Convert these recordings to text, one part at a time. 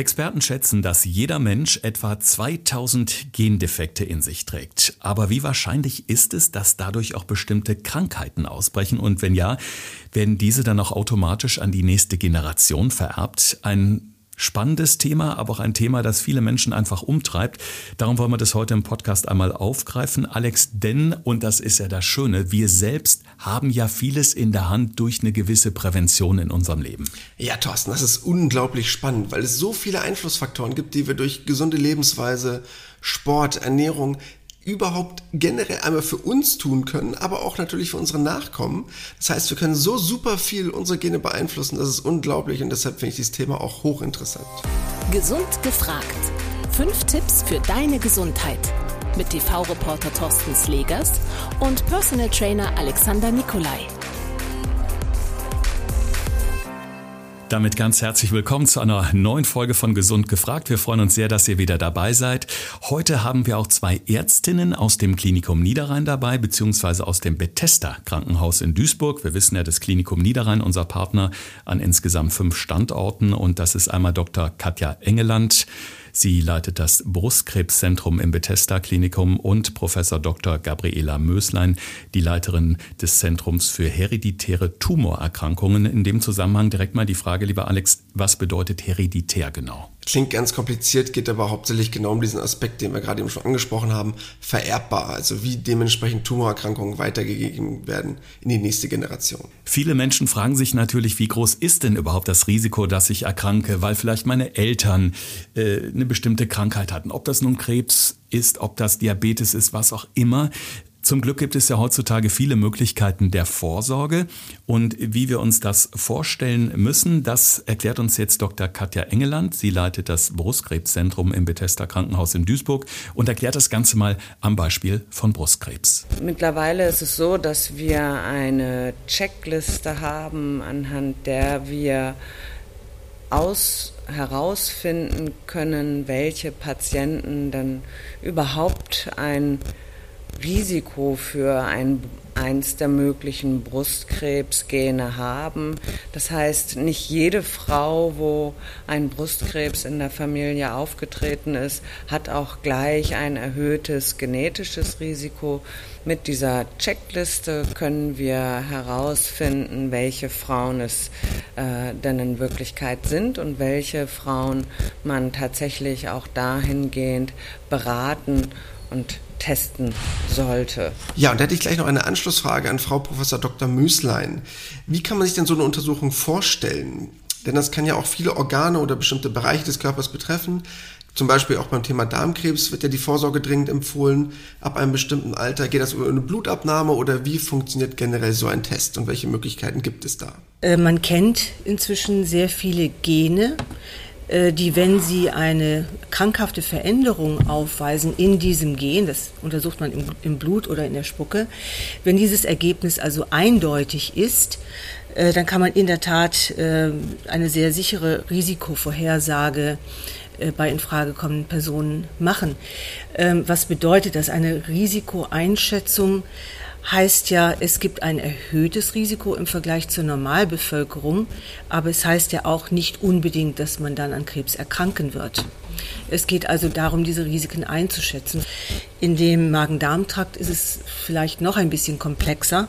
Experten schätzen, dass jeder Mensch etwa 2000 Gendefekte in sich trägt. Aber wie wahrscheinlich ist es, dass dadurch auch bestimmte Krankheiten ausbrechen? Und wenn ja, werden diese dann auch automatisch an die nächste Generation vererbt? Ein spannendes Thema, aber auch ein Thema, das viele Menschen einfach umtreibt. Darum wollen wir das heute im Podcast einmal aufgreifen, Alex. Denn, und das ist ja das Schöne, wir selbst haben ja vieles in der Hand durch eine gewisse Prävention in unserem Leben. Ja, Thorsten, das ist unglaublich spannend, weil es so viele Einflussfaktoren gibt, die wir durch gesunde Lebensweise, Sport, Ernährung überhaupt generell einmal für uns tun können, aber auch natürlich für unsere Nachkommen. Das heißt, wir können so super viel unsere Gene beeinflussen, das ist unglaublich und deshalb finde ich dieses Thema auch hochinteressant. Gesund gefragt. Fünf Tipps für deine Gesundheit mit TV-Reporter Thorsten Slegers und Personal Trainer Alexander Nikolai. Damit ganz herzlich willkommen zu einer neuen Folge von Gesund gefragt. Wir freuen uns sehr, dass ihr wieder dabei seid. Heute haben wir auch zwei Ärztinnen aus dem Klinikum Niederrhein dabei, beziehungsweise aus dem Bethesda Krankenhaus in Duisburg. Wir wissen ja, das Klinikum Niederrhein, unser Partner an insgesamt fünf Standorten. Und das ist einmal Dr. Katja Engeland. Sie leitet das Brustkrebszentrum im Bethesda Klinikum und Professor Dr. Gabriela Möslein, die Leiterin des Zentrums für hereditäre Tumorerkrankungen. In dem Zusammenhang direkt mal die Frage, lieber Alex, was bedeutet hereditär genau? Klingt ganz kompliziert, geht aber hauptsächlich genau um diesen Aspekt, den wir gerade eben schon angesprochen haben, vererbbar, also wie dementsprechend Tumorerkrankungen weitergegeben werden in die nächste Generation. Viele Menschen fragen sich natürlich, wie groß ist denn überhaupt das Risiko, dass ich erkranke, weil vielleicht meine Eltern äh, eine bestimmte Krankheit hatten, ob das nun Krebs ist, ob das Diabetes ist, was auch immer. Zum Glück gibt es ja heutzutage viele Möglichkeiten der Vorsorge. Und wie wir uns das vorstellen müssen, das erklärt uns jetzt Dr. Katja Engeland. Sie leitet das Brustkrebszentrum im Bethesda Krankenhaus in Duisburg und erklärt das Ganze mal am Beispiel von Brustkrebs. Mittlerweile ist es so, dass wir eine Checkliste haben, anhand der wir aus herausfinden können, welche Patienten dann überhaupt ein Risiko für ein, eins der möglichen Brustkrebsgene haben. Das heißt, nicht jede Frau, wo ein Brustkrebs in der Familie aufgetreten ist, hat auch gleich ein erhöhtes genetisches Risiko. Mit dieser Checkliste können wir herausfinden, welche Frauen es äh, denn in Wirklichkeit sind und welche Frauen man tatsächlich auch dahingehend beraten und testen sollte. Ja, und da hätte ich gleich noch eine Anschlussfrage an Frau Professor Dr. Müslein. Wie kann man sich denn so eine Untersuchung vorstellen? Denn das kann ja auch viele Organe oder bestimmte Bereiche des Körpers betreffen. Zum Beispiel auch beim Thema Darmkrebs wird ja die Vorsorge dringend empfohlen. Ab einem bestimmten Alter geht das über eine Blutabnahme oder wie funktioniert generell so ein Test und welche Möglichkeiten gibt es da? Äh, man kennt inzwischen sehr viele Gene, die, wenn sie eine krankhafte Veränderung aufweisen in diesem Gen, das untersucht man im, im Blut oder in der Spucke, wenn dieses Ergebnis also eindeutig ist, äh, dann kann man in der Tat äh, eine sehr sichere Risikovorhersage bei in Frage kommenden Personen machen. Ähm, was bedeutet das? Eine Risikoeinschätzung heißt ja, es gibt ein erhöhtes Risiko im Vergleich zur Normalbevölkerung, aber es heißt ja auch nicht unbedingt, dass man dann an Krebs erkranken wird. Es geht also darum, diese Risiken einzuschätzen. In dem Magen-Darm-Trakt ist es vielleicht noch ein bisschen komplexer.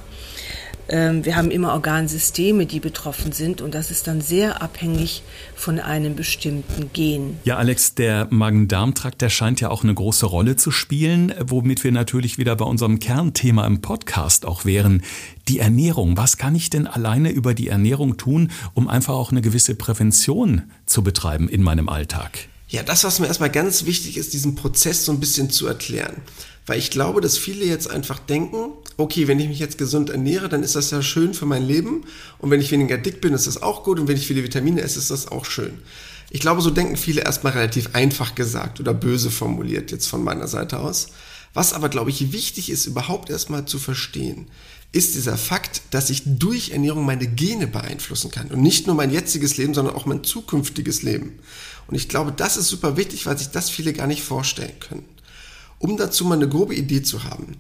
Ähm, wir haben immer Organsysteme, die betroffen sind und das ist dann sehr abhängig von einem bestimmten Gen. Ja, Alex, der Magen-Darm-Trakt, der scheint ja auch eine große Rolle zu spielen, womit wir natürlich wieder bei unserem Kernthema im Podcast auch wären. Die Ernährung. Was kann ich denn alleine über die Ernährung tun, um einfach auch eine gewisse Prävention zu betreiben in meinem Alltag? Ja, das, was mir erstmal ganz wichtig ist, diesen Prozess so ein bisschen zu erklären. Weil ich glaube, dass viele jetzt einfach denken, okay, wenn ich mich jetzt gesund ernähre, dann ist das ja schön für mein Leben. Und wenn ich weniger dick bin, ist das auch gut. Und wenn ich viele Vitamine esse, ist das auch schön. Ich glaube, so denken viele erstmal relativ einfach gesagt oder böse formuliert jetzt von meiner Seite aus. Was aber, glaube ich, wichtig ist, überhaupt erstmal zu verstehen, ist dieser Fakt, dass ich durch Ernährung meine Gene beeinflussen kann. Und nicht nur mein jetziges Leben, sondern auch mein zukünftiges Leben. Und ich glaube, das ist super wichtig, weil sich das viele gar nicht vorstellen können. Um dazu mal eine grobe Idee zu haben.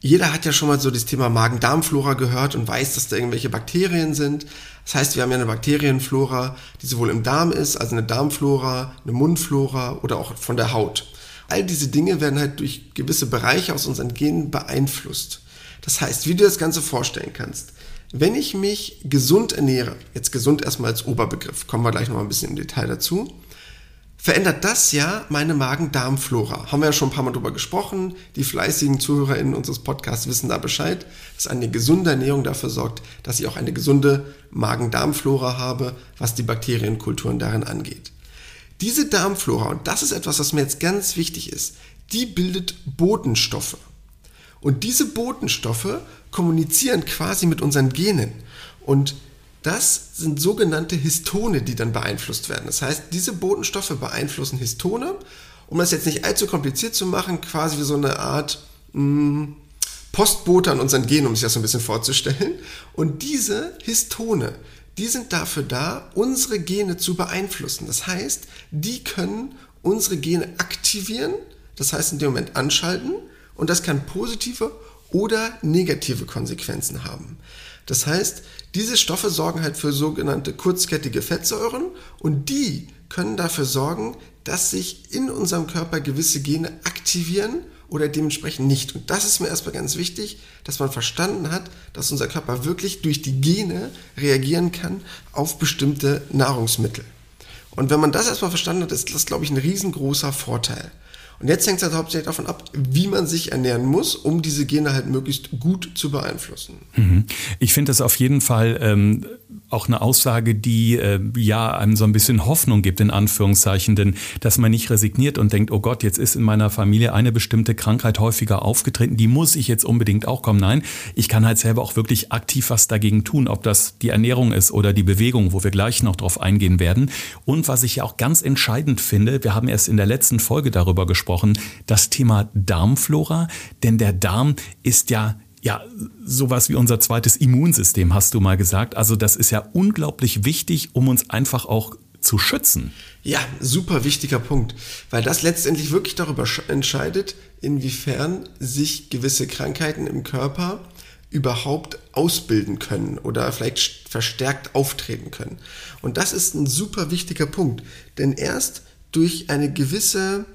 Jeder hat ja schon mal so das Thema Magen-Darm-Flora gehört und weiß, dass da irgendwelche Bakterien sind. Das heißt, wir haben ja eine Bakterienflora, die sowohl im Darm ist, also eine Darmflora, eine Mundflora oder auch von der Haut. All diese Dinge werden halt durch gewisse Bereiche aus unseren Genen beeinflusst. Das heißt, wie du das Ganze vorstellen kannst, wenn ich mich gesund ernähre, jetzt gesund erstmal als Oberbegriff, kommen wir gleich noch mal ein bisschen im Detail dazu, verändert das ja meine Magen-Darm-Flora. Haben wir ja schon ein paar Mal drüber gesprochen. Die fleißigen ZuhörerInnen unseres Podcasts wissen da Bescheid, dass eine gesunde Ernährung dafür sorgt, dass ich auch eine gesunde Magen-Darm-Flora habe, was die Bakterienkulturen darin angeht. Diese Darmflora, und das ist etwas, was mir jetzt ganz wichtig ist, die bildet Botenstoffe. Und diese Botenstoffe kommunizieren quasi mit unseren Genen. Und das sind sogenannte Histone, die dann beeinflusst werden. Das heißt, diese Botenstoffe beeinflussen Histone. Um das jetzt nicht allzu kompliziert zu machen, quasi wie so eine Art mh, hm, Postbote an unseren Genen, um sich das so ein bisschen vorzustellen. Und diese Histone, die sind dafür da, unsere Gene zu beeinflussen. Das heißt, die können unsere Gene aktivieren, das heißt in dem Moment anschalten und das kann positive oder negative Konsequenzen haben. Das heißt, diese Stoffe sorgen halt für sogenannte kurzkettige Fettsäuren und die können dafür sorgen, dass sich in unserem Körper gewisse Gene aktivieren oder dementsprechend nicht. Und das ist mir erstmal ganz wichtig, dass man verstanden hat, dass unser Körper wirklich durch die Gene reagieren kann auf bestimmte Nahrungsmittel. Und wenn man das erstmal verstanden hat, ist das, glaube ich, ein riesengroßer Vorteil. Und jetzt hängt es halt hauptsächlich davon ab, wie man sich ernähren muss, um diese Gene halt möglichst gut zu beeinflussen. Mhm. Ich finde das auf jeden Fall ähm, auch eine Aussage, die äh, ja einem so ein bisschen Hoffnung gibt, in Anführungszeichen, denn dass man nicht resigniert und denkt, oh Gott, jetzt ist in meiner Familie eine bestimmte Krankheit häufiger aufgetreten, die muss ich jetzt unbedingt auch kommen. Nein, ich kann halt selber auch wirklich aktiv was dagegen tun, ob das die Ernährung ist oder die Bewegung, wo wir gleich noch drauf eingehen werden. Und was ich ja auch ganz entscheidend finde, wir haben erst in der letzten Folge darüber gesprochen, das Thema Darmflora, denn der Darm ist ja ja, sowas wie unser zweites Immunsystem, hast du mal gesagt. Also das ist ja unglaublich wichtig, um uns einfach auch zu schützen. Ja, super wichtiger Punkt, weil das letztendlich wirklich darüber entscheidet, inwiefern sich gewisse Krankheiten im Körper überhaupt ausbilden können oder vielleicht verstärkt auftreten können. Und das ist ein super wichtiger Punkt, denn erst durch eine gewisse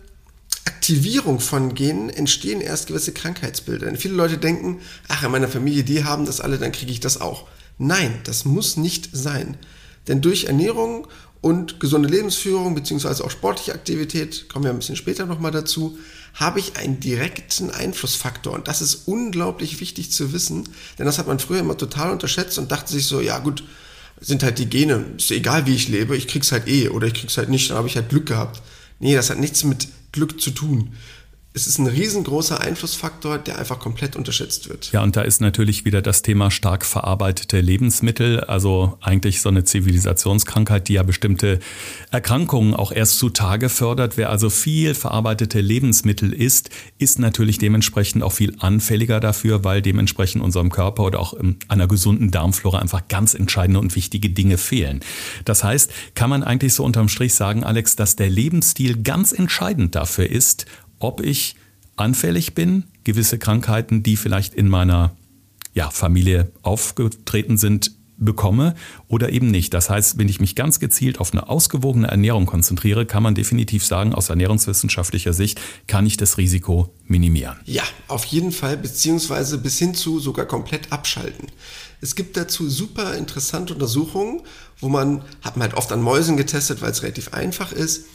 Aktivierung von Genen entstehen erst gewisse Krankheitsbilder. Denn viele Leute denken, ach, in meiner Familie, die haben das alle, dann kriege ich das auch. Nein, das muss nicht sein. Denn durch Ernährung und gesunde Lebensführung beziehungsweise auch sportliche Aktivität, kommen wir ein bisschen später nochmal dazu, habe ich einen direkten Einflussfaktor. Und das ist unglaublich wichtig zu wissen, denn das hat man früher immer total unterschätzt und dachte sich so, ja gut, sind halt die Gene, ist egal wie ich lebe, ich krieg's halt eh oder ich krieg's halt nicht, dann habe ich halt Glück gehabt. Nee, das hat nichts mit Glück zu tun es ist ein riesengroßer Einflussfaktor, der einfach komplett unterschätzt wird. Ja, und da ist natürlich wieder das Thema stark verarbeitete Lebensmittel, also eigentlich so eine Zivilisationskrankheit, die ja bestimmte Erkrankungen auch erst zutage fördert. Wer also viel verarbeitete Lebensmittel isst, ist natürlich dementsprechend auch viel anfälliger dafür, weil dementsprechend unserem Körper oder auch einer gesunden Darmflora einfach ganz entscheidende und wichtige Dinge fehlen. Das heißt, kann man eigentlich so unterm Strich sagen, Alex, dass der Lebensstil ganz entscheidend dafür ist, ob ich anfällig bin, gewisse Krankheiten, die vielleicht in meiner ja, Familie aufgetreten sind, bekomme oder eben nicht. Das heißt, wenn ich mich ganz gezielt auf eine ausgewogene Ernährung konzentriere, kann man definitiv sagen, aus ernährungswissenschaftlicher Sicht kann ich das Risiko minimieren. Ja, auf jeden Fall, beziehungsweise bis hin zu sogar komplett abschalten. Es gibt dazu super interessante Untersuchungen, wo man, hat man halt oft an Mäusen getestet, weil es relativ einfach ist,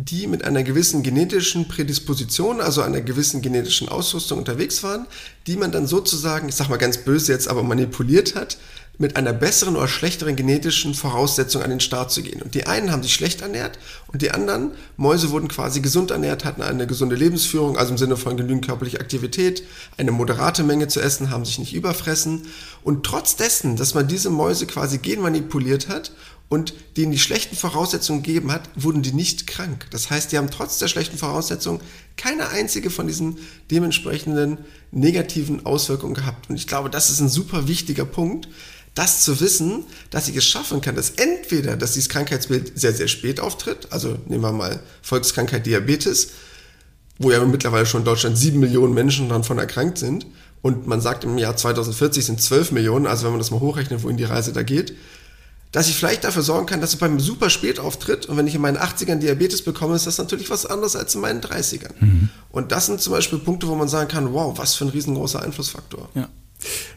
die mit einer gewissen genetischen Prädisposition, also einer gewissen genetischen Ausrüstung unterwegs waren, die man dann sozusagen, ich sag mal ganz böse jetzt, aber manipuliert hat, mit einer besseren oder schlechteren genetischen Voraussetzung an den Start zu gehen. Und die einen haben sich schlecht ernährt und die anderen, Mäuse wurden quasi gesund ernährt, hatten eine gesunde Lebensführung, also im Sinne von genügend körperliche Aktivität, eine moderate Menge zu essen, haben sich nicht überfressen. Und trotz dessen, dass man diese Mäuse quasi genmanipuliert hat und denen die schlechten Voraussetzungen gegeben hat, wurden die nicht krank. Das heißt, die haben trotz der schlechten Voraussetzungen keine einzige von diesen dementsprechenden negativen Auswirkungen gehabt. Und ich glaube, das ist ein super wichtiger Punkt, das zu wissen, dass ich es schaffen kann, dass entweder, dass dieses Krankheitsbild sehr, sehr spät auftritt, also nehmen wir mal Volkskrankheit Diabetes, wo ja mittlerweile schon in Deutschland sieben Millionen Menschen davon erkrankt sind, und man sagt im Jahr 2040 sind 12 Millionen, also wenn man das mal hochrechnet, wohin die Reise da geht, dass ich vielleicht dafür sorgen kann, dass es beim super spät auftritt und wenn ich in meinen 80ern Diabetes bekomme, ist das natürlich was anderes als in meinen 30ern. Mhm. Und das sind zum Beispiel Punkte, wo man sagen kann, wow, was für ein riesengroßer Einflussfaktor. Ja.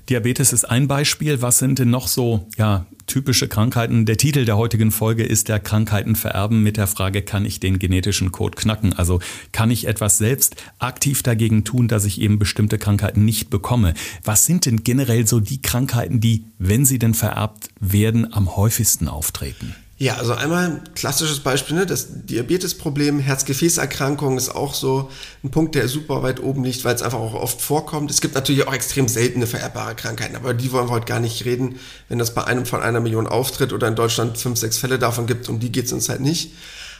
Diabetes ist ein Beispiel. Was sind denn noch so ja, typische Krankheiten? Der Titel der heutigen Folge ist der Krankheiten vererben mit der Frage, kann ich den genetischen Code knacken? Also kann ich etwas selbst aktiv dagegen tun, dass ich eben bestimmte Krankheiten nicht bekomme? Was sind denn generell so die Krankheiten, die, wenn sie denn vererbt werden, am häufigsten auftreten? Ja, also einmal ein klassisches Beispiel, ne? das Diabetesproblem, Herzgefäßerkrankung ist auch so ein Punkt, der super weit oben liegt, weil es einfach auch oft vorkommt. Es gibt natürlich auch extrem seltene vererbbare Krankheiten, aber die wollen wir heute gar nicht reden, wenn das bei einem von einer Million auftritt oder in Deutschland fünf, sechs Fälle davon gibt, um die geht es uns halt nicht.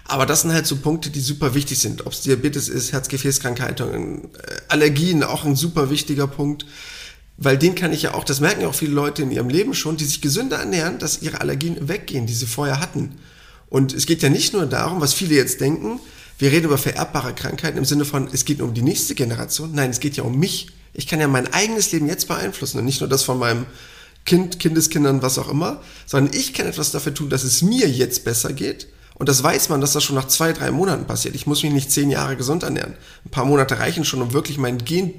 Aber das sind halt so Punkte, die super wichtig sind. Ob es Diabetes ist, Herzgefäßkrankheiten, äh, Allergien, auch ein super wichtiger Punkt weil den kann ich ja auch, das merken ja auch viele Leute in ihrem Leben schon, die sich gesünder ernähren, dass ihre Allergien weggehen, die sie vorher hatten. Und es geht ja nicht nur darum, was viele jetzt denken, wir reden über vererbbare Krankheiten im Sinne von, es geht um die nächste Generation. Nein, es geht ja um mich. Ich kann ja mein eigenes Leben jetzt beeinflussen und nicht nur das von meinem Kind, Kindeskindern, was auch immer, sondern ich kann etwas dafür tun, dass es mir jetzt besser geht. Und das weiß man, dass das schon nach zwei, drei Monaten passiert. Ich muss mich nicht zehn Jahre gesund ernähren. Ein paar Monate reichen schon, um wirklich mein Gen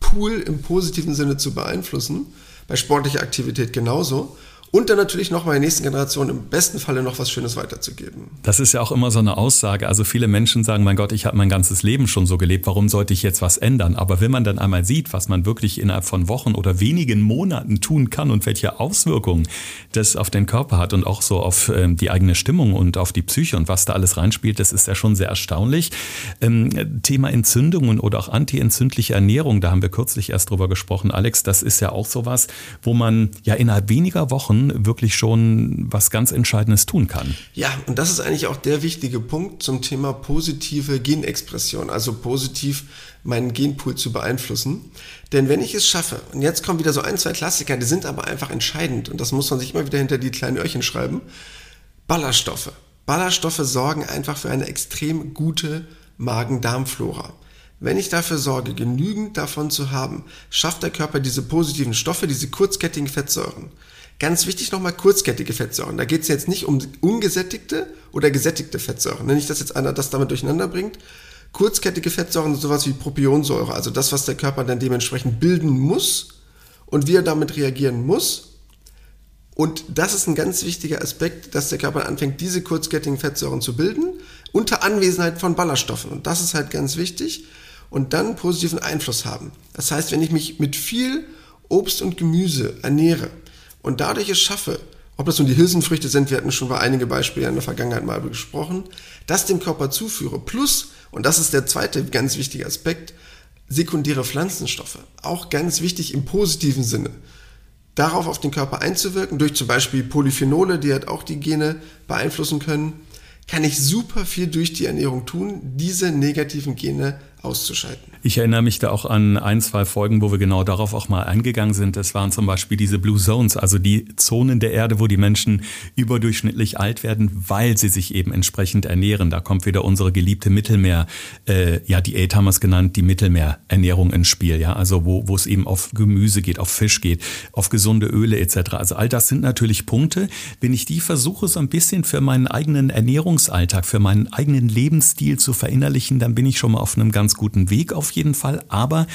Pool im positiven Sinne zu beeinflussen. Bei sportlicher Aktivität genauso und dann natürlich noch mal der nächsten Generation im besten Falle noch was Schönes weiterzugeben. Das ist ja auch immer so eine Aussage. Also viele Menschen sagen, mein Gott, ich habe mein ganzes Leben schon so gelebt, warum sollte ich jetzt was ändern? Aber wenn man dann einmal sieht, was man wirklich innerhalb von Wochen oder wenigen Monaten tun kann und welche Auswirkungen das auf den Körper hat und auch so auf ähm, die eigene Stimmung und auf die Psyche und was da alles reinspielt, das ist ja schon sehr erstaunlich. Ähm, Thema Entzündungen oder auch antientzündliche Ernährung, da haben wir kürzlich erst drüber gesprochen, Alex, das ist ja auch sowas, wo man ja innerhalb weniger Wochen Wochen wirklich schon was ganz Entscheidendes tun kann. Ja, und das ist eigentlich auch der wichtige Punkt zum Thema positive Genexpression, also positiv meinen Genpool zu beeinflussen. Denn wenn ich es schaffe, und jetzt kommen wieder so ein, zwei Klassiker, die sind aber einfach entscheidend, und das muss man sich immer wieder hinter die kleinen Öhrchen schreiben, Ballaststoffe. Ballaststoffe sorgen einfach für eine extrem gute Magen-Darm-Flora. Wenn ich dafür sorge, genügend davon zu haben, schafft der Körper diese positiven Stoffe, diese kurzkettigen Fettsäuren. Ganz wichtig nochmal kurzkettige Fettsäuren. Da geht es jetzt nicht um ungesättigte oder gesättigte Fettsäuren. Nicht, dass jetzt einer das damit durcheinander bringt. Kurzkettige Fettsäuren sind sowas wie Propionsäure, also das, was der Körper dann dementsprechend bilden muss und wie er damit reagieren muss. Und das ist ein ganz wichtiger Aspekt, dass der Körper anfängt, diese kurzkettigen Fettsäuren zu bilden, unter Anwesenheit von Ballaststoffen. Und das ist halt ganz wichtig. Und dann positiven Einfluss haben. Das heißt, wenn ich mich mit viel Obst und Gemüse ernähre, und dadurch es schaffe, ob das nun die Hülsenfrüchte sind, wir hatten schon bei einige Beispiele in der Vergangenheit mal gesprochen, das dem Körper zuführe. Plus, und das ist der zweite ganz wichtige Aspekt, sekundäre Pflanzenstoffe. Auch ganz wichtig im positiven Sinne. Darauf auf den Körper einzuwirken, durch zum Beispiel Polyphenole, die halt auch die Gene beeinflussen können, kann ich super viel durch die Ernährung tun, diese negativen Gene auszuschalten. Ich erinnere mich da auch an ein, zwei Folgen, wo wir genau darauf auch mal eingegangen sind. Das waren zum Beispiel diese Blue Zones, also die Zonen der Erde, wo die Menschen überdurchschnittlich alt werden, weil sie sich eben entsprechend ernähren. Da kommt wieder unsere geliebte Mittelmeer, äh, ja, Diät haben wir es genannt, die Mittelmeerernährung ins Spiel, ja, also wo, wo es eben auf Gemüse geht, auf Fisch geht, auf gesunde Öle etc. Also all das sind natürlich Punkte. Wenn ich die versuche, so ein bisschen für meinen eigenen Ernährungsalltag, für meinen eigenen Lebensstil zu verinnerlichen, dann bin ich schon mal auf einem ganz guten Weg auf jeden Fall. Aber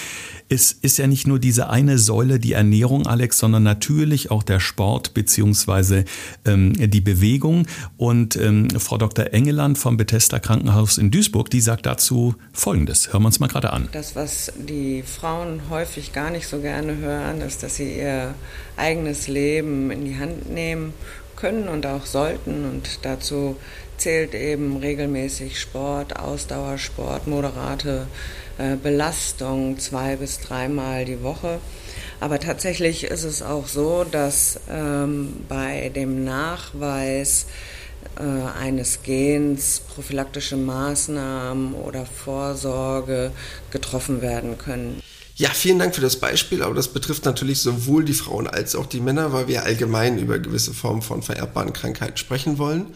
es ist ja nicht nur diese eine Säule, die Ernährung, Alex, sondern natürlich auch der Sport beziehungsweise ähm, die Bewegung. Und ähm, Frau Dr. Engeland vom Bethesda Krankenhaus in Duisburg, die sagt dazu Folgendes. Hören wir uns mal gerade an. Das, was die Frauen häufig gar nicht so gerne hören, ist, dass sie ihr eigenes Leben in die Hand nehmen können und auch sollten. Und dazu zählt eben regelmäßig Sport, Ausdauersport, moderate äh, Belastung zwei bis dreimal die Woche. Aber tatsächlich ist es auch so, dass ähm, bei dem Nachweis äh, eines Gens prophylaktische Maßnahmen oder Vorsorge getroffen werden können. Ja, vielen Dank für das Beispiel, aber das betrifft natürlich sowohl die Frauen als auch die Männer, weil wir allgemein über gewisse Formen von vererbbaren Krankheiten sprechen wollen.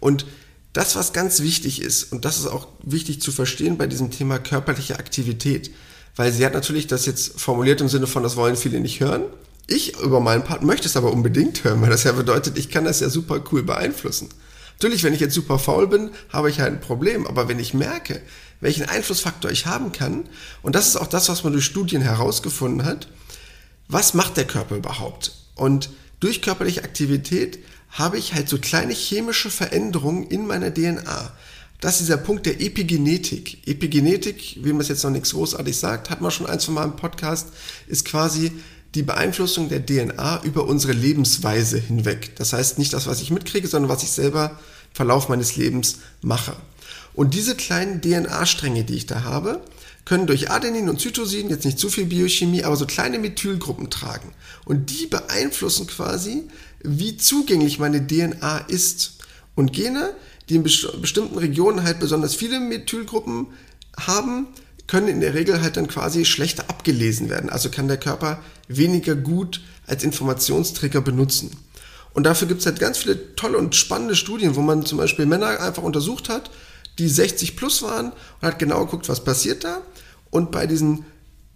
Und das, was ganz wichtig ist, und das ist auch wichtig zu verstehen bei diesem Thema körperliche Aktivität, weil sie hat natürlich das jetzt formuliert im Sinne von, das wollen viele nicht hören. Ich über meinen Part möchte es aber unbedingt hören, weil das ja bedeutet, ich kann das ja super cool beeinflussen. Natürlich, wenn ich jetzt super faul bin, habe ich halt ein Problem, aber wenn ich merke, welchen Einflussfaktor ich haben kann, und das ist auch das, was man durch Studien herausgefunden hat, was macht der Körper überhaupt? Und durch körperliche Aktivität habe ich halt so kleine chemische Veränderungen in meiner DNA. Das ist dieser Punkt der Epigenetik. Epigenetik, wie man es jetzt noch nichts großartig sagt, hat man schon eins von meinem Podcast, ist quasi die Beeinflussung der DNA über unsere Lebensweise hinweg. Das heißt nicht das, was ich mitkriege, sondern was ich selber im Verlauf meines Lebens mache. Und diese kleinen DNA-Stränge, die ich da habe, können durch Adenin und Cytosin, jetzt nicht zu viel Biochemie, aber so kleine Methylgruppen tragen. Und die beeinflussen quasi, wie zugänglich meine DNA ist. Und Gene, die in bestimmten Regionen halt besonders viele Methylgruppen haben, können in der Regel halt dann quasi schlechter abgelesen werden. Also kann der Körper weniger gut als Informationsträger benutzen. Und dafür gibt es halt ganz viele tolle und spannende Studien, wo man zum Beispiel Männer einfach untersucht hat, die 60 plus waren und hat genau geguckt, was passiert da. Und bei diesen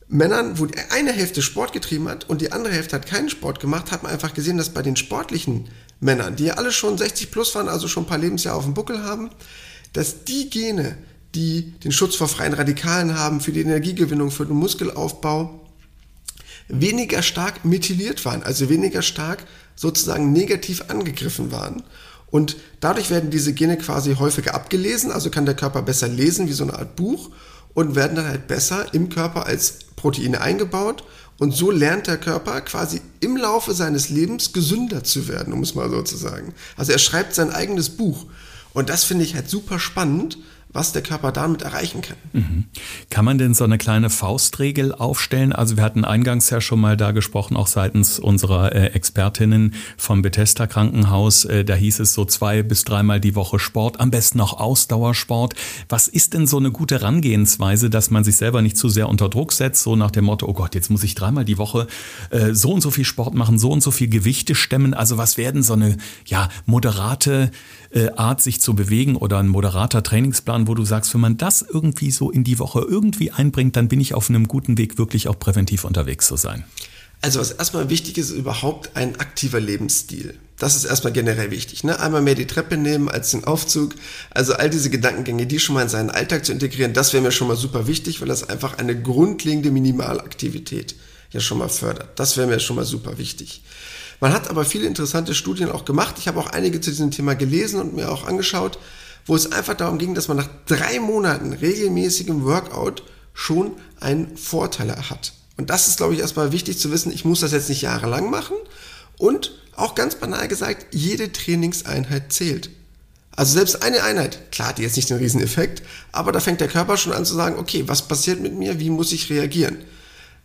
Männern, wo eine Hälfte Sport getrieben hat und die andere Hälfte hat keinen Sport gemacht, hat man einfach gesehen, dass bei den sportlichen Männern, die ja alle schon 60 plus waren, also schon ein paar Lebensjahre auf dem Buckel haben, dass die Gene, die den Schutz vor freien Radikalen haben, für die Energiegewinnung, für den Muskelaufbau, weniger stark methyliert waren, also weniger stark sozusagen negativ angegriffen waren. Und dadurch werden diese Gene quasi häufiger abgelesen, also kann der Körper besser lesen wie so eine Art Buch und werden dann halt besser im Körper als Proteine eingebaut. Und so lernt der Körper quasi im Laufe seines Lebens gesünder zu werden, um es mal so zu sagen. Also er schreibt sein eigenes Buch. Und das finde ich halt super spannend, was der Körper damit erreichen kann. Mhm. Kann man denn so eine kleine Faustregel aufstellen? Also wir hatten eingangs ja schon mal da gesprochen, auch seitens unserer äh, Expertinnen vom Bethesda Krankenhaus. Äh, da hieß es so zwei bis dreimal die Woche Sport, am besten auch Ausdauersport. Was ist denn so eine gute Herangehensweise, dass man sich selber nicht zu sehr unter Druck setzt, so nach dem Motto, oh Gott, jetzt muss ich dreimal die Woche äh, so und so viel Sport machen, so und so viel Gewichte stemmen. Also was werden so eine ja moderate äh, Art, sich zu bewegen oder ein moderater Trainingsplan, wo du sagst, wenn man das irgendwie so in die Woche irgendwie einbringt, dann bin ich auf einem guten Weg, wirklich auch präventiv unterwegs zu sein? Also was erstmal wichtig ist, ist überhaupt ein aktiver Lebensstil. Das ist erstmal generell wichtig. Ne? Einmal mehr die Treppe nehmen als den Aufzug. Also all diese Gedankengänge, die schon mal in seinen Alltag zu integrieren, das wäre mir schon mal super wichtig, weil das einfach eine grundlegende Minimalaktivität ja schon mal fördert. Das wäre mir schon mal super wichtig. Man hat aber viele interessante Studien auch gemacht. Ich habe auch einige zu diesem Thema gelesen und mir auch angeschaut, wo es einfach darum ging, dass man nach drei Monaten regelmäßigem Workout schon einen Vorteil hat. Und das ist, glaube ich, erstmal wichtig zu wissen. Ich muss das jetzt nicht jahrelang machen. Und auch ganz banal gesagt, jede Trainingseinheit zählt. Also selbst eine Einheit, klar, die jetzt nicht den Rieseneffekt, aber da fängt der Körper schon an zu sagen, okay, was passiert mit mir, wie muss ich reagieren?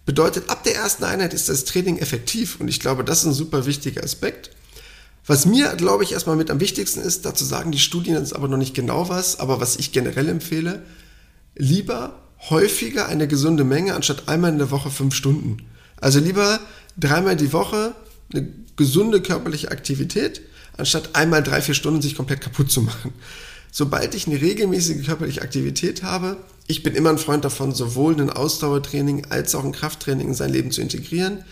Bedeutet, ab der ersten Einheit ist das Training effektiv und ich glaube, das ist ein super wichtiger Aspekt. Was mir, glaube ich, erstmal mit am wichtigsten ist, dazu sagen die Studien ist aber noch nicht genau was, aber was ich generell empfehle, lieber häufiger eine gesunde Menge anstatt einmal in der Woche fünf Stunden. Also lieber dreimal die Woche eine gesunde körperliche Aktivität, anstatt einmal drei, vier Stunden sich komplett kaputt zu machen sobald ich eine regelmäßige körperliche Aktivität habe, ich bin immer ein Freund davon, sowohl ein Ausdauertraining als auch ein Krafttraining in sein Leben zu integrieren,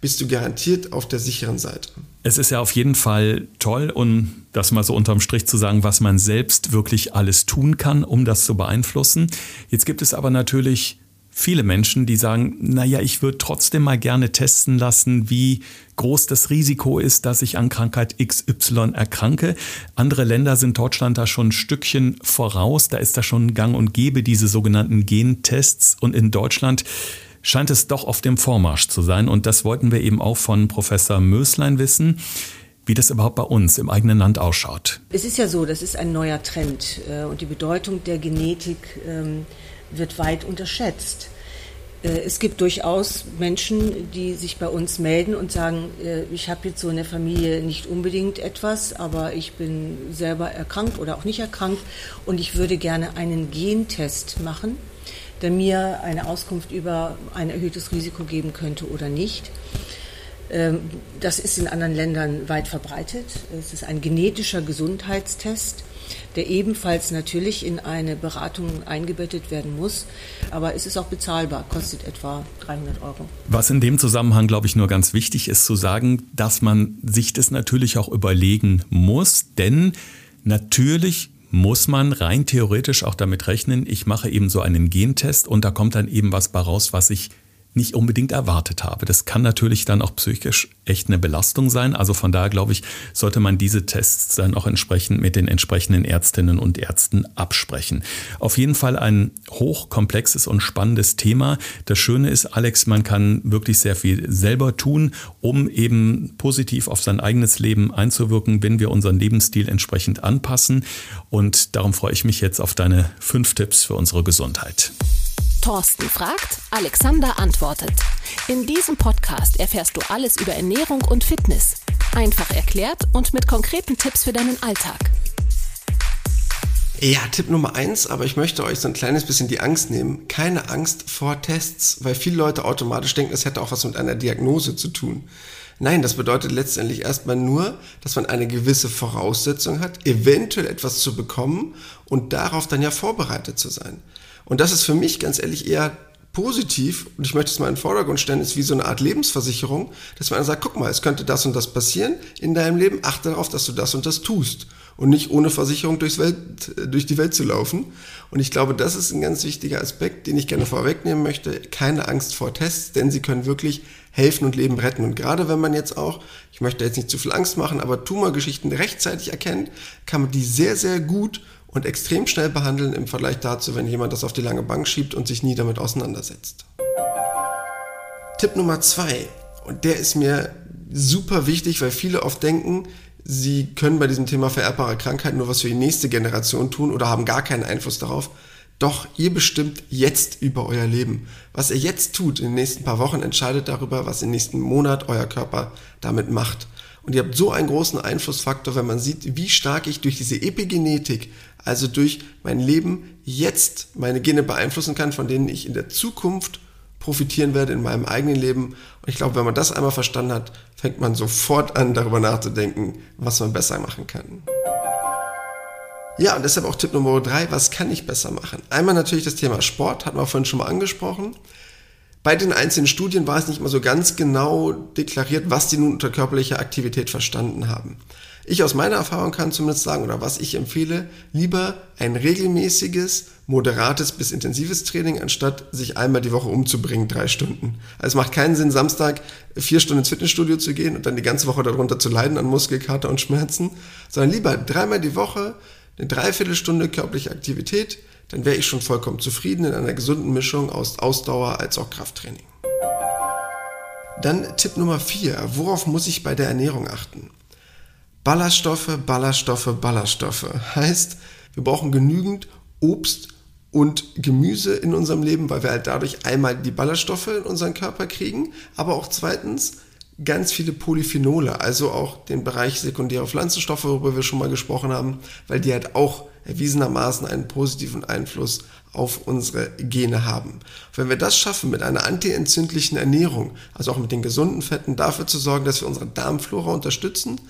bist du garantiert auf der sicheren Seite. Es ist ja auf jeden Fall toll, um das mal so unterm Strich zu sagen, was man selbst wirklich alles tun kann, um das zu beeinflussen. Jetzt gibt es aber natürlich viele Menschen, die sagen, naja, ich würde trotzdem mal gerne testen lassen, wie groß das Risiko ist, dass ich an Krankheit XY erkranke. Andere Länder sind Deutschland da schon ein Stückchen voraus. Da ist da schon gang und gäbe diese sogenannten Gentests. Und in Deutschland scheint es doch auf dem Vormarsch zu sein. Und das wollten wir eben auch von Professor Möslein wissen wie das überhaupt bei uns im eigenen Land ausschaut. Es ist ja so, das ist ein neuer Trend äh, und die Bedeutung der Genetik ähm, wird weit unterschätzt. Äh, es gibt durchaus Menschen, die sich bei uns melden und sagen, äh, ich habe jetzt so in der Familie nicht unbedingt etwas, aber ich bin selber erkrankt oder auch nicht erkrankt und ich würde gerne einen Gentest machen, der mir eine Auskunft über ein erhöhtes Risiko geben könnte oder nicht. Ähm, das ist in anderen Ländern weit verbreitet. Es ist ein genetischer Gesundheitstest der ebenfalls natürlich in eine Beratung eingebettet werden muss. Aber es ist auch bezahlbar, kostet etwa 300 Euro. Was in dem Zusammenhang, glaube ich, nur ganz wichtig ist zu sagen, dass man sich das natürlich auch überlegen muss, denn natürlich muss man rein theoretisch auch damit rechnen, ich mache eben so einen Gentest und da kommt dann eben was bei raus, was ich nicht unbedingt erwartet habe. Das kann natürlich dann auch psychisch echt eine Belastung sein. Also von daher glaube ich, sollte man diese Tests dann auch entsprechend mit den entsprechenden Ärztinnen und Ärzten absprechen. Auf jeden Fall ein hochkomplexes und spannendes Thema. Das Schöne ist, Alex, man kann wirklich sehr viel selber tun, um eben positiv auf sein eigenes Leben einzuwirken, wenn wir unseren Lebensstil entsprechend anpassen. Und darum freue ich mich jetzt auf deine fünf Tipps für unsere Gesundheit. Thorsten fragt, Alexander antwortet. In diesem Podcast erfährst du alles über Ernährung und Fitness. Einfach erklärt und mit konkreten Tipps für deinen Alltag. Ja, Tipp Nummer eins, aber ich möchte euch so ein kleines bisschen die Angst nehmen. Keine Angst vor Tests, weil viele Leute automatisch denken, es hätte auch was mit einer Diagnose zu tun. Nein, das bedeutet letztendlich erstmal nur, dass man eine gewisse Voraussetzung hat, eventuell etwas zu bekommen und darauf dann ja vorbereitet zu sein. Und das ist für mich ganz ehrlich eher positiv, und ich möchte es mal in den Vordergrund stellen, ist wie so eine Art Lebensversicherung, dass man sagt, guck mal, es könnte das und das passieren in deinem Leben, achte darauf, dass du das und das tust und nicht ohne Versicherung durchs Welt, durch die Welt zu laufen. Und ich glaube, das ist ein ganz wichtiger Aspekt, den ich gerne vorwegnehmen möchte. Keine Angst vor Tests, denn sie können wirklich helfen und Leben retten. Und gerade wenn man jetzt auch, ich möchte jetzt nicht zu viel Angst machen, aber Tumorgeschichten rechtzeitig erkennt, kann man die sehr, sehr gut und extrem schnell behandeln im Vergleich dazu, wenn jemand das auf die lange Bank schiebt und sich nie damit auseinandersetzt. Tipp Nummer zwei, und der ist mir super wichtig, weil viele oft denken, sie können bei diesem Thema vererbbare Krankheiten nur was für die nächste Generation tun oder haben gar keinen Einfluss darauf. Doch ihr bestimmt jetzt über euer Leben. Was ihr jetzt tut in den nächsten paar Wochen entscheidet darüber, was im nächsten Monat euer Körper damit macht. Und ihr habt so einen großen Einflussfaktor, wenn man sieht, wie stark ich durch diese Epigenetik also durch mein Leben jetzt meine Gene beeinflussen kann, von denen ich in der Zukunft profitieren werde in meinem eigenen Leben. Und ich glaube, wenn man das einmal verstanden hat, fängt man sofort an, darüber nachzudenken, was man besser machen kann. Ja, und deshalb auch Tipp Nummer drei, was kann ich besser machen? Einmal natürlich das Thema Sport, hatten wir vorhin schon mal angesprochen. Bei den einzelnen Studien war es nicht immer so ganz genau deklariert, was die nun unter körperlicher Aktivität verstanden haben. Ich aus meiner Erfahrung kann zumindest sagen, oder was ich empfehle, lieber ein regelmäßiges, moderates bis intensives Training, anstatt sich einmal die Woche umzubringen, drei Stunden. Also es macht keinen Sinn, Samstag vier Stunden ins Fitnessstudio zu gehen und dann die ganze Woche darunter zu leiden an Muskelkater und Schmerzen, sondern lieber dreimal die Woche eine Dreiviertelstunde körperliche Aktivität, dann wäre ich schon vollkommen zufrieden in einer gesunden Mischung aus Ausdauer als auch Krafttraining. Dann Tipp Nummer vier: Worauf muss ich bei der Ernährung achten? Ballaststoffe, Ballaststoffe, Ballaststoffe. Heißt, wir brauchen genügend Obst und Gemüse in unserem Leben, weil wir halt dadurch einmal die Ballaststoffe in unseren Körper kriegen, aber auch zweitens ganz viele Polyphenole, also auch den Bereich sekundäre Pflanzenstoffe, worüber wir schon mal gesprochen haben, weil die halt auch erwiesenermaßen einen positiven Einfluss auf unsere Gene haben. Wenn wir das schaffen, mit einer antientzündlichen Ernährung, also auch mit den gesunden Fetten, dafür zu sorgen, dass wir unsere Darmflora unterstützen,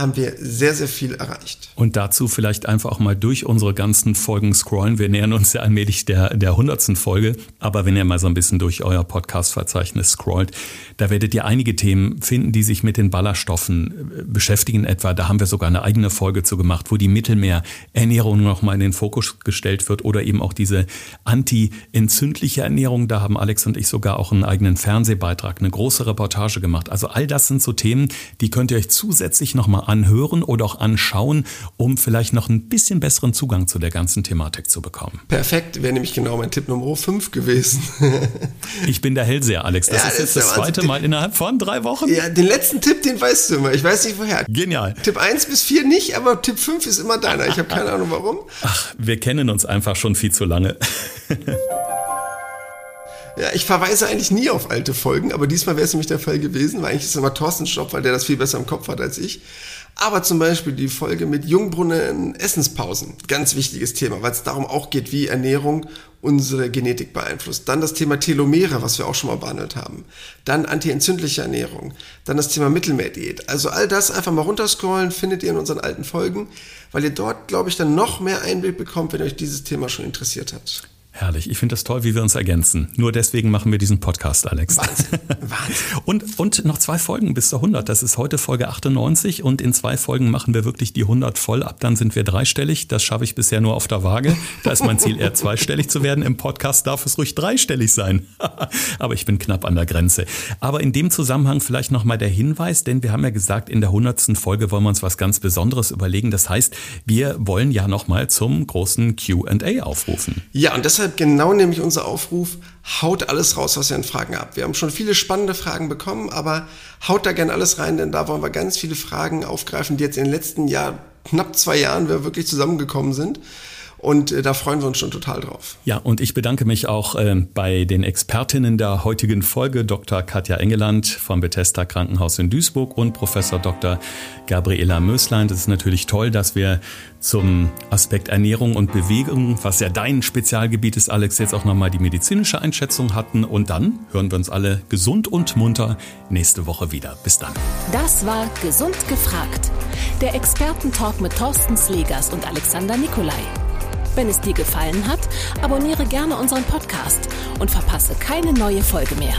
haben wir sehr, sehr viel erreicht. Und dazu vielleicht einfach auch mal durch unsere ganzen Folgen scrollen. Wir nähern uns ja allmählich der, der 100. Folge. Aber wenn ihr mal so ein bisschen durch euer Podcast-Verzeichnis scrollt, da werdet ihr einige Themen finden, die sich mit den Ballaststoffen äh, beschäftigen. Etwa, da haben wir sogar eine eigene Folge zu gemacht, wo die Mittelmeerernährung nochmal in den Fokus gestellt wird oder eben auch diese anti-entzündliche Ernährung. Da haben Alex und ich sogar auch einen eigenen Fernsehbeitrag, eine große Reportage gemacht. Also all das sind so Themen, die könnt ihr euch zusätzlich nochmal anhören oder auch anschauen, um vielleicht noch ein bisschen besseren Zugang zu der ganzen Thematik zu bekommen. Perfekt, wäre nämlich genau mein Tipp Nummer 5 gewesen. ich bin der Hellseher, Alex. Das ja, ist jetzt das, das zweite Mal innerhalb von drei Wochen. Ja, den letzten Tipp, den weißt du immer. Ich weiß nicht woher. Genial. Tipp 1 bis 4 nicht, aber Tipp 5 ist immer deiner. Ich habe keine Ahnung warum. Ach, wir kennen uns einfach schon viel zu lange. Ja, ich verweise eigentlich nie auf alte Folgen, aber diesmal wäre es nämlich der Fall gewesen, weil eigentlich ist es immer Thorstens Job, weil der das viel besser im Kopf hat als ich. Aber zum Beispiel die Folge mit Jungbrunnen Essenspausen. Ganz wichtiges Thema, weil es darum auch geht, wie Ernährung unsere Genetik beeinflusst. Dann das Thema Telomere, was wir auch schon mal behandelt haben. Dann antientzündliche Ernährung. Dann das Thema Mittelmeerdiät. Also all das einfach mal runterscrollen, findet ihr in unseren alten Folgen, weil ihr dort, glaube ich, dann noch mehr Einblick bekommt, wenn euch dieses Thema schon interessiert hat. Herrlich. Ich finde das toll, wie wir uns ergänzen. Nur deswegen machen wir diesen Podcast, Alex. Wahnsinn. Wahnsinn. und, und noch zwei Folgen bis zur 100. Das ist heute Folge 98 und in zwei Folgen machen wir wirklich die 100 voll. Ab dann sind wir dreistellig. Das schaffe ich bisher nur auf der Waage. Da ist mein Ziel eher zweistellig zu werden. Im Podcast darf es ruhig dreistellig sein. Aber ich bin knapp an der Grenze. Aber in dem Zusammenhang vielleicht nochmal der Hinweis, denn wir haben ja gesagt, in der 100. Folge wollen wir uns was ganz Besonderes überlegen. Das heißt, wir wollen ja nochmal zum großen Q&A aufrufen. Ja, und deshalb genau nämlich unser Aufruf, haut alles raus, was ihr an Fragen habt. Wir haben schon viele spannende Fragen bekommen, aber haut da gerne alles rein, denn da wollen wir ganz viele Fragen aufgreifen, die jetzt in den letzten Jahr, knapp zwei Jahren, wir wirklich zusammengekommen sind. Und äh, da freuen wir uns schon total drauf. Ja, und ich bedanke mich auch äh, bei den Expertinnen der heutigen Folge, Dr. Katja Engeland vom Bethesda Krankenhaus in Duisburg und Professor Dr. Gabriela Möslein. Das ist natürlich toll, dass wir zum Aspekt Ernährung und Bewegung, was ja dein Spezialgebiet ist, Alex, jetzt auch nochmal die medizinische Einschätzung hatten. Und dann hören wir uns alle gesund und munter nächste Woche wieder. Bis dann. Das war Gesund gefragt. Der Expertentalk mit Thorsten Slegers und Alexander Nikolai. Wenn es dir gefallen hat, abonniere gerne unseren Podcast und verpasse keine neue Folge mehr.